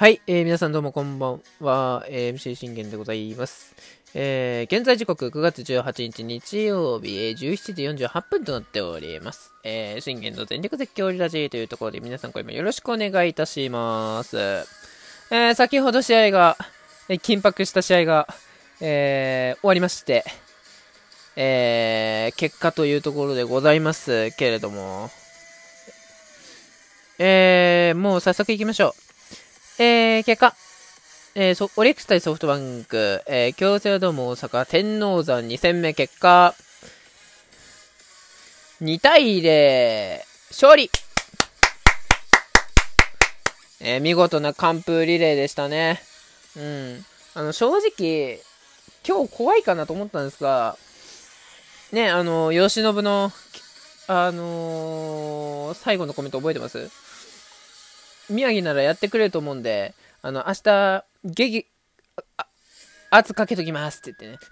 はい、えー、皆さんどうもこんばんは、えー、MC 信玄でございます。えー、現在時刻9月18日日曜日、え、17時48分となっております。えー、信玄の全力絶叫リラジーというところで皆さんこれもよろしくお願いいたします。えー、先ほど試合が、えー、緊迫した試合が、えー、終わりまして、えー、結果というところでございますけれども、えー、もう早速行きましょう。えー、結果、えー、オリックス対ソフトバンク、えー、京セラドーム大阪、天王山2戦目結果、2対0、勝利えー、見事な完封リレーでしたね。うん。あの、正直、今日怖いかなと思ったんですが、ね、あの、吉信の、あのー、最後のコメント覚えてます？宮城ならやってくれると思うんで、あの、明日、劇、圧かけときますって言ってね。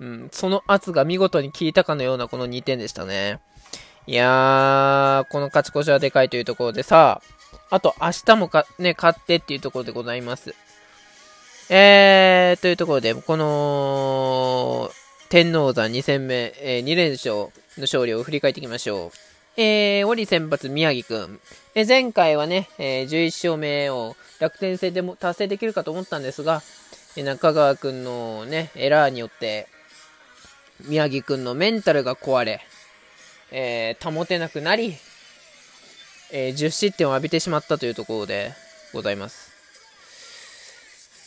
うん、その圧が見事に効いたかのようなこの2点でしたね。いやー、この勝ち越しはでかいというところでさ、あと明日もか、ね、勝ってっていうところでございます。えー、というところで、この、天王山2戦目、えー、2連勝の勝利を振り返っていきましょう。えー、折先発宮城くん。え、前回はね、えー、11勝目を楽天戦でも達成できるかと思ったんですが、え、中川くんのね、エラーによって、宮城くんのメンタルが壊れ、えー、保てなくなり、えー、10失点を浴びてしまったというところでございます。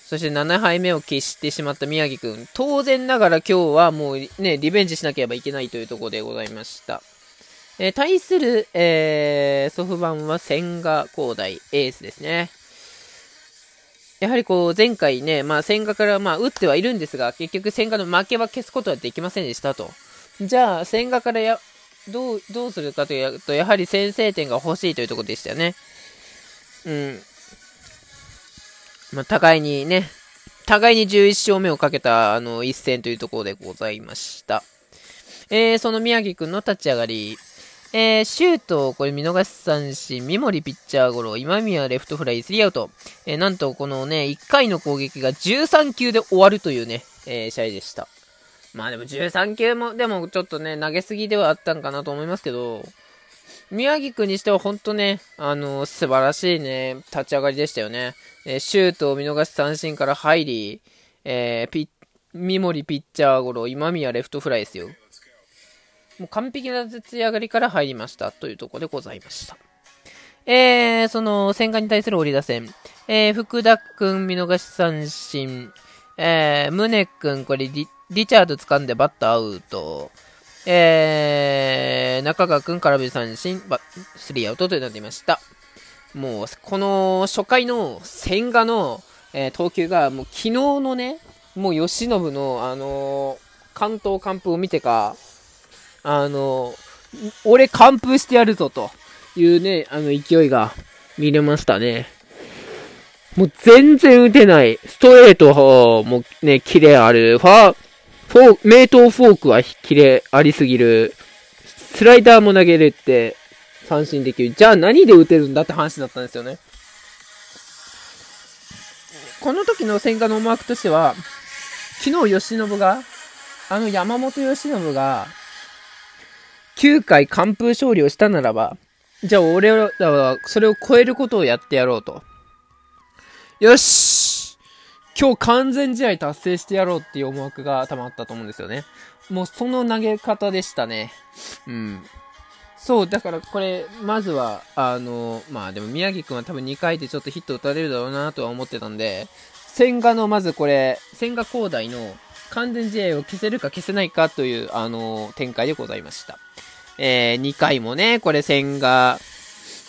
そして7敗目を喫してしまった宮城くん。当然ながら今日はもうね、リベンジしなければいけないというところでございました。えー、対する、えー、ソフバンは千賀滉大エースですね。やはりこう、前回ね、まあ、千賀からまあ、打ってはいるんですが、結局千賀の負けは消すことはできませんでしたと。じゃあ、千賀からや、どう、どうするかというと、やはり先制点が欲しいというところでしたよね。うん。まあ、互いにね、互いに11勝目をかけた、あの、一戦というところでございました。えー、その宮城くんの立ち上がり、えー、シュート、これ見逃し三振、三森ピッチャーゴロ、今宮レフトフライ、スリーアウト。えー、なんとこのね、1回の攻撃が13球で終わるというね、えー、試合でした。まあでも13球も、でもちょっとね、投げすぎではあったんかなと思いますけど、宮城くんにしては本当ね、あの素晴らしいね、立ち上がりでしたよね。えシュートを見逃し三振から入り、えピ三森ピッチャーゴロ、今宮レフトフライですよ。もう完璧な立ち上がりから入りましたというところでございました。えー、その、千賀に対する折り打線。えー、福田くん見逃し三振。えー、宗くん、これリ、リチャード掴んでバットアウト。えー、中川くん空振り三振、バスリーアウトとなっていました。もう、この初回の千賀の、えー、投球が、もう昨日のね、もう吉信の、あのー、関東完封を見てか、あの、俺完封してやるぞというね、あの勢いが見れましたね。もう全然打てない。ストレートもね、キレある。ファー、フォー、名刀フォークはキレありすぎる。スライダーも投げれって三振できる。じゃあ何で打てるんだって話だったんですよね。この時の千賀の思惑としては、昨日吉信が、あの山本由伸が、9回完封勝利をしたならば、じゃあ俺らはそれを超えることをやってやろうと。よし今日完全試合達成してやろうっていう思惑が多分あったと思うんですよね。もうその投げ方でしたね。うん。そう、だからこれ、まずは、あの、まあでも宮城くんは多分2回でちょっとヒット打たれるだろうなとは思ってたんで、千賀のまずこれ、千賀広大の完全試合を消せるか消せないかという、あの、展開でございました。えー、2回もね、これ千賀、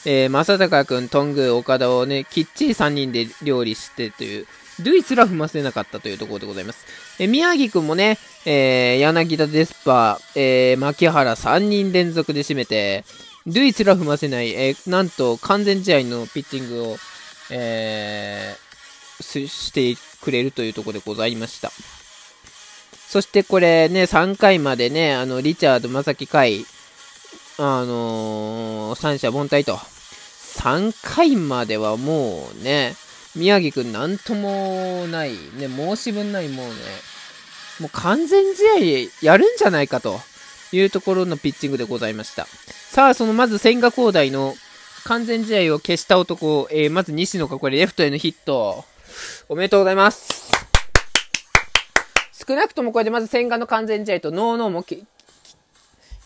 えー、正隆くん、トング、岡田をね、きっちり3人で料理してという、ルイすら踏ませなかったというところでございます。え、宮城くんもね、えー、柳田デスパー、えー、牧原3人連続で締めて、ルイすら踏ませない、えー、なんと完全試合のピッチングを、えー、してくれるというところでございました。そしてこれね、3回までね、あの、リチャード、正木海、あのー、三者凡退と。3回まではもうね、宮城くんなんともない、ね、申し分ないもうね、もう完全試合やるんじゃないかというところのピッチングでございました。さあ、そのまず千賀滉大の完全試合を消した男、えー、まず西野がこれレフトへのヒット。おめでとうございます。少なくともこれでまず千賀の完全試合とノーノーも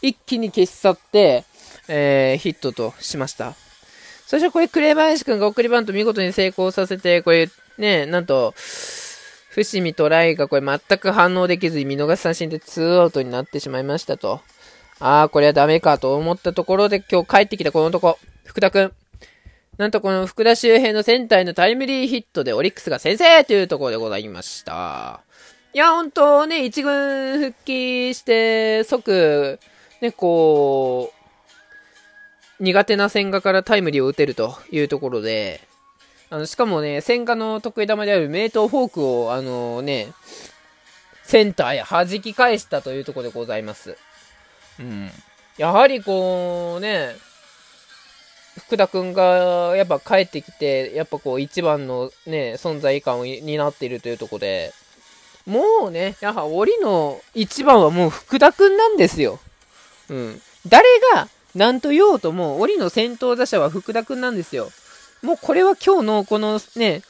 一気に消し去って、えー、ヒットとしました。そしてこれ、紅林くんが送りバント見事に成功させて、これ、ね、なんと、伏見とライがこれ全く反応できずに見逃し三振でツーアウトになってしまいましたと。ああ、これはダメかと思ったところで今日帰ってきたこの男、福田くん。なんとこの福田周平のセンターへのタイムリーヒットでオリックスが先制というところでございました。いや、ほんとね、一軍復帰して即、ね、こう、苦手な千賀からタイムリーを打てるというところで、あの、しかもね、千賀の得意球である名刀フォークを、あのね、センターへ弾き返したというところでございます。うん。やはりこうね、福田くんがやっぱ帰ってきて、やっぱこう一番のね、存在感を担っているというところで、もうね、やはり檻の一番はもう福田くんなんですよ。うん。誰がなんと言おうとも、檻の先頭打者は福田くんなんですよ。もうこれは今日のこのね、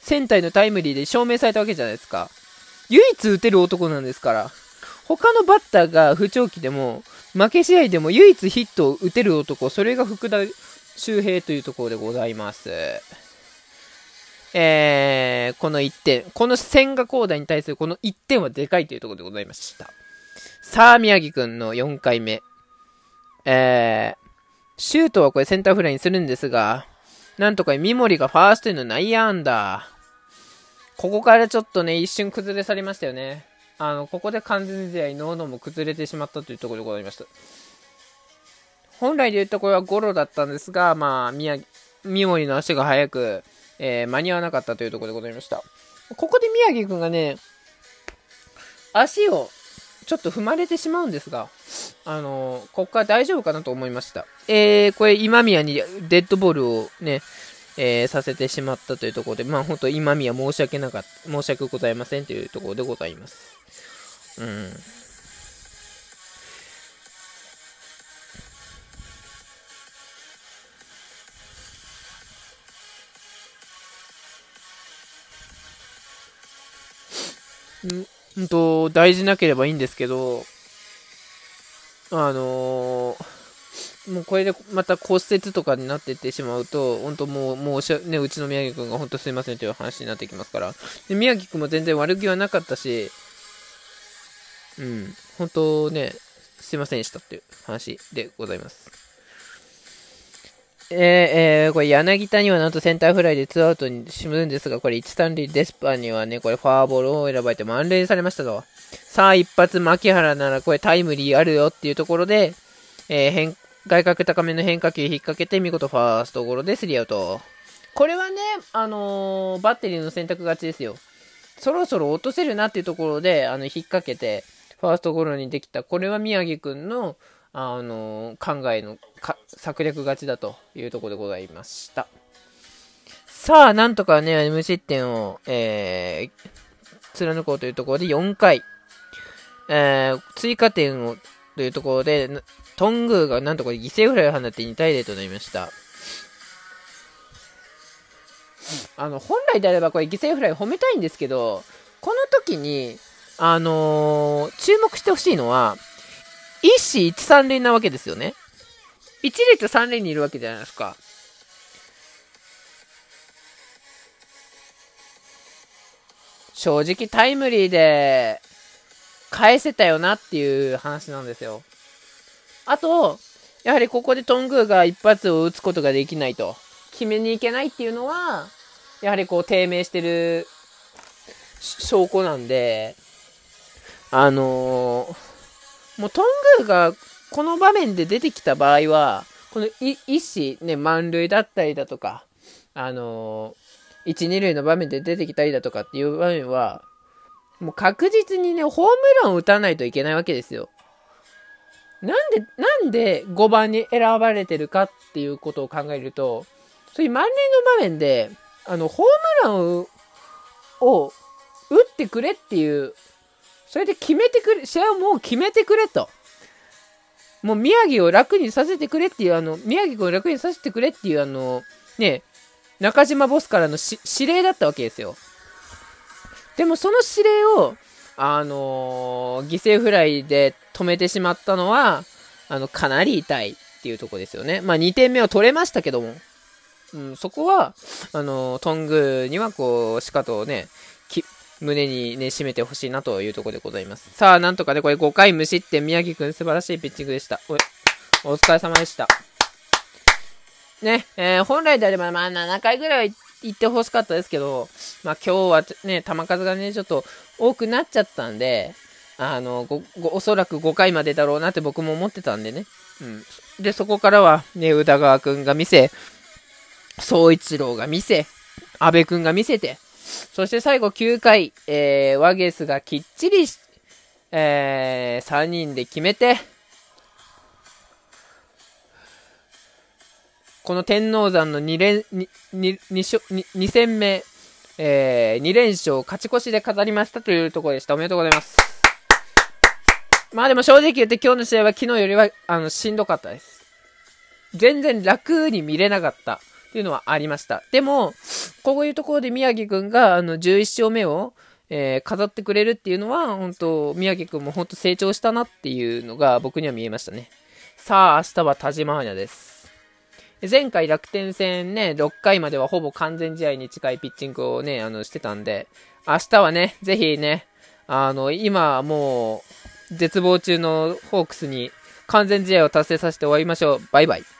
戦隊のタイムリーで証明されたわけじゃないですか。唯一打てる男なんですから。他のバッターが不調期でも、負け試合でも唯一ヒットを打てる男、それが福田周平というところでございます。えー、この1点、この千賀滉大に対するこの1点はでかいというところでございました。さあ、宮城くんの4回目。えー、シュートはこれセンターフライにするんですが、なんとか三森がファーストへの内野安打。ここからちょっとね、一瞬崩れ去りましたよね。あの、ここで完全試合、ノーノも崩れてしまったというところでございました。本来で言うとこれはゴロだったんですが、まあ、宮、三森の足が速く、えー、間に合わなかったというところでございました。ここで宮城くんがね、足をちょっと踏まれてしまうんですが、あのここから大丈夫かなと思いました。えー、これ、今宮にデッドボールをね、えー、させてしまったというところで、まあ本当、今宮申し訳なかった、申し訳ございませんというところでございます。うん。うんと、大事なければいいんですけど、あのー、もうこれでまた骨折とかになってってしまうと、本当もう、もうね、うちの宮城くんが本当すいませんという話になってきますから。で、宮城くんも全然悪気はなかったし、うん、本当ね、すいませんでしたっていう話でございます。えー、えー、これ柳田にはなんとセンターフライで2アウトにしむんですが、これ1、3塁デスパーにはね、これフォアボールを選ばれて満塁されましたと。さあ、一発牧原ならこれタイムリーあるよっていうところで、えー、変、外角高めの変化球引っ掛けて見事ファーストゴロでスリーアウト。これはね、あのー、バッテリーの選択勝ちですよ。そろそろ落とせるなっていうところで、あの、引っ掛けて、ファーストゴロにできた。これは宮城くんの、あの考えの策略勝ちだというところでございました。さあ、なんとかね、無失点を、えー、貫こうというところで4回、えー、追加点をというところで、トングがなんとか犠牲フライを放って2対0となりました。あの、本来であればこれ犠牲フライ褒めたいんですけど、この時に、あのー、注目してほしいのは、一死一三塁なわけですよね。一列三塁にいるわけじゃないですか。正直タイムリーで返せたよなっていう話なんですよ。あと、やはりここでトングーが一発を打つことができないと。決めに行けないっていうのは、やはりこう低迷してる証拠なんで、あのーもうトングーがこの場面で出てきた場合は、この一子、ね、満塁だったりだとか、あのー、1、2塁の場面で出てきたりだとかっていう場面は、もう確実にね、ホームランを打たないといけないわけですよ。なんで、なんで5番に選ばれてるかっていうことを考えると、そういう満塁の場面で、あの、ホームラン、を打ってくれっていう、それで決めてくれ、試合をもう決めてくれと。もう宮城を楽にさせてくれっていう、あの、宮城を楽にさせてくれっていう、あの、ね、中島ボスからの指令だったわけですよ。でもその指令を、あのー、犠牲フライで止めてしまったのは、あの、かなり痛いっていうとこですよね。まあ、2点目を取れましたけども、うん、そこは、あのー、トングにはこう、しかとね、胸にね、締めてほしいなというところでございます。さあ、なんとかね、これ5回無失点、宮城くん素晴らしいピッチングでした。おお疲れ様でした。ね、えー、本来であれば、まあ、7回ぐらい行ってほしかったですけど、まあ、今日はね、球数がね、ちょっと多くなっちゃったんで、あの、おそらく5回までだろうなって僕も思ってたんでね。うん。で、そこからは、ね、宇田川くんが見せ、総一郎が見せ、阿部くんが見せて、そして最後9回、えー、ワゲスがきっちり、えー、3人で決めて、この天王山の2連、2, 2, 2, 2戦目、えー、2連勝勝ち越しで飾りましたというところでした。おめでとうございます。まあでも正直言って今日の試合は昨日よりは、あの、しんどかったです。全然楽に見れなかったっていうのはありました。でも、こういうところで宮城くんが、あの、11勝目を、えー、飾ってくれるっていうのは、本当宮城くんも本当成長したなっていうのが僕には見えましたね。さあ、明日は田島アニャです。前回楽天戦ね、6回まではほぼ完全試合に近いピッチングをね、あの、してたんで、明日はね、ぜひね、あの、今もう、絶望中のホークスに完全試合を達成させて終わりましょう。バイバイ。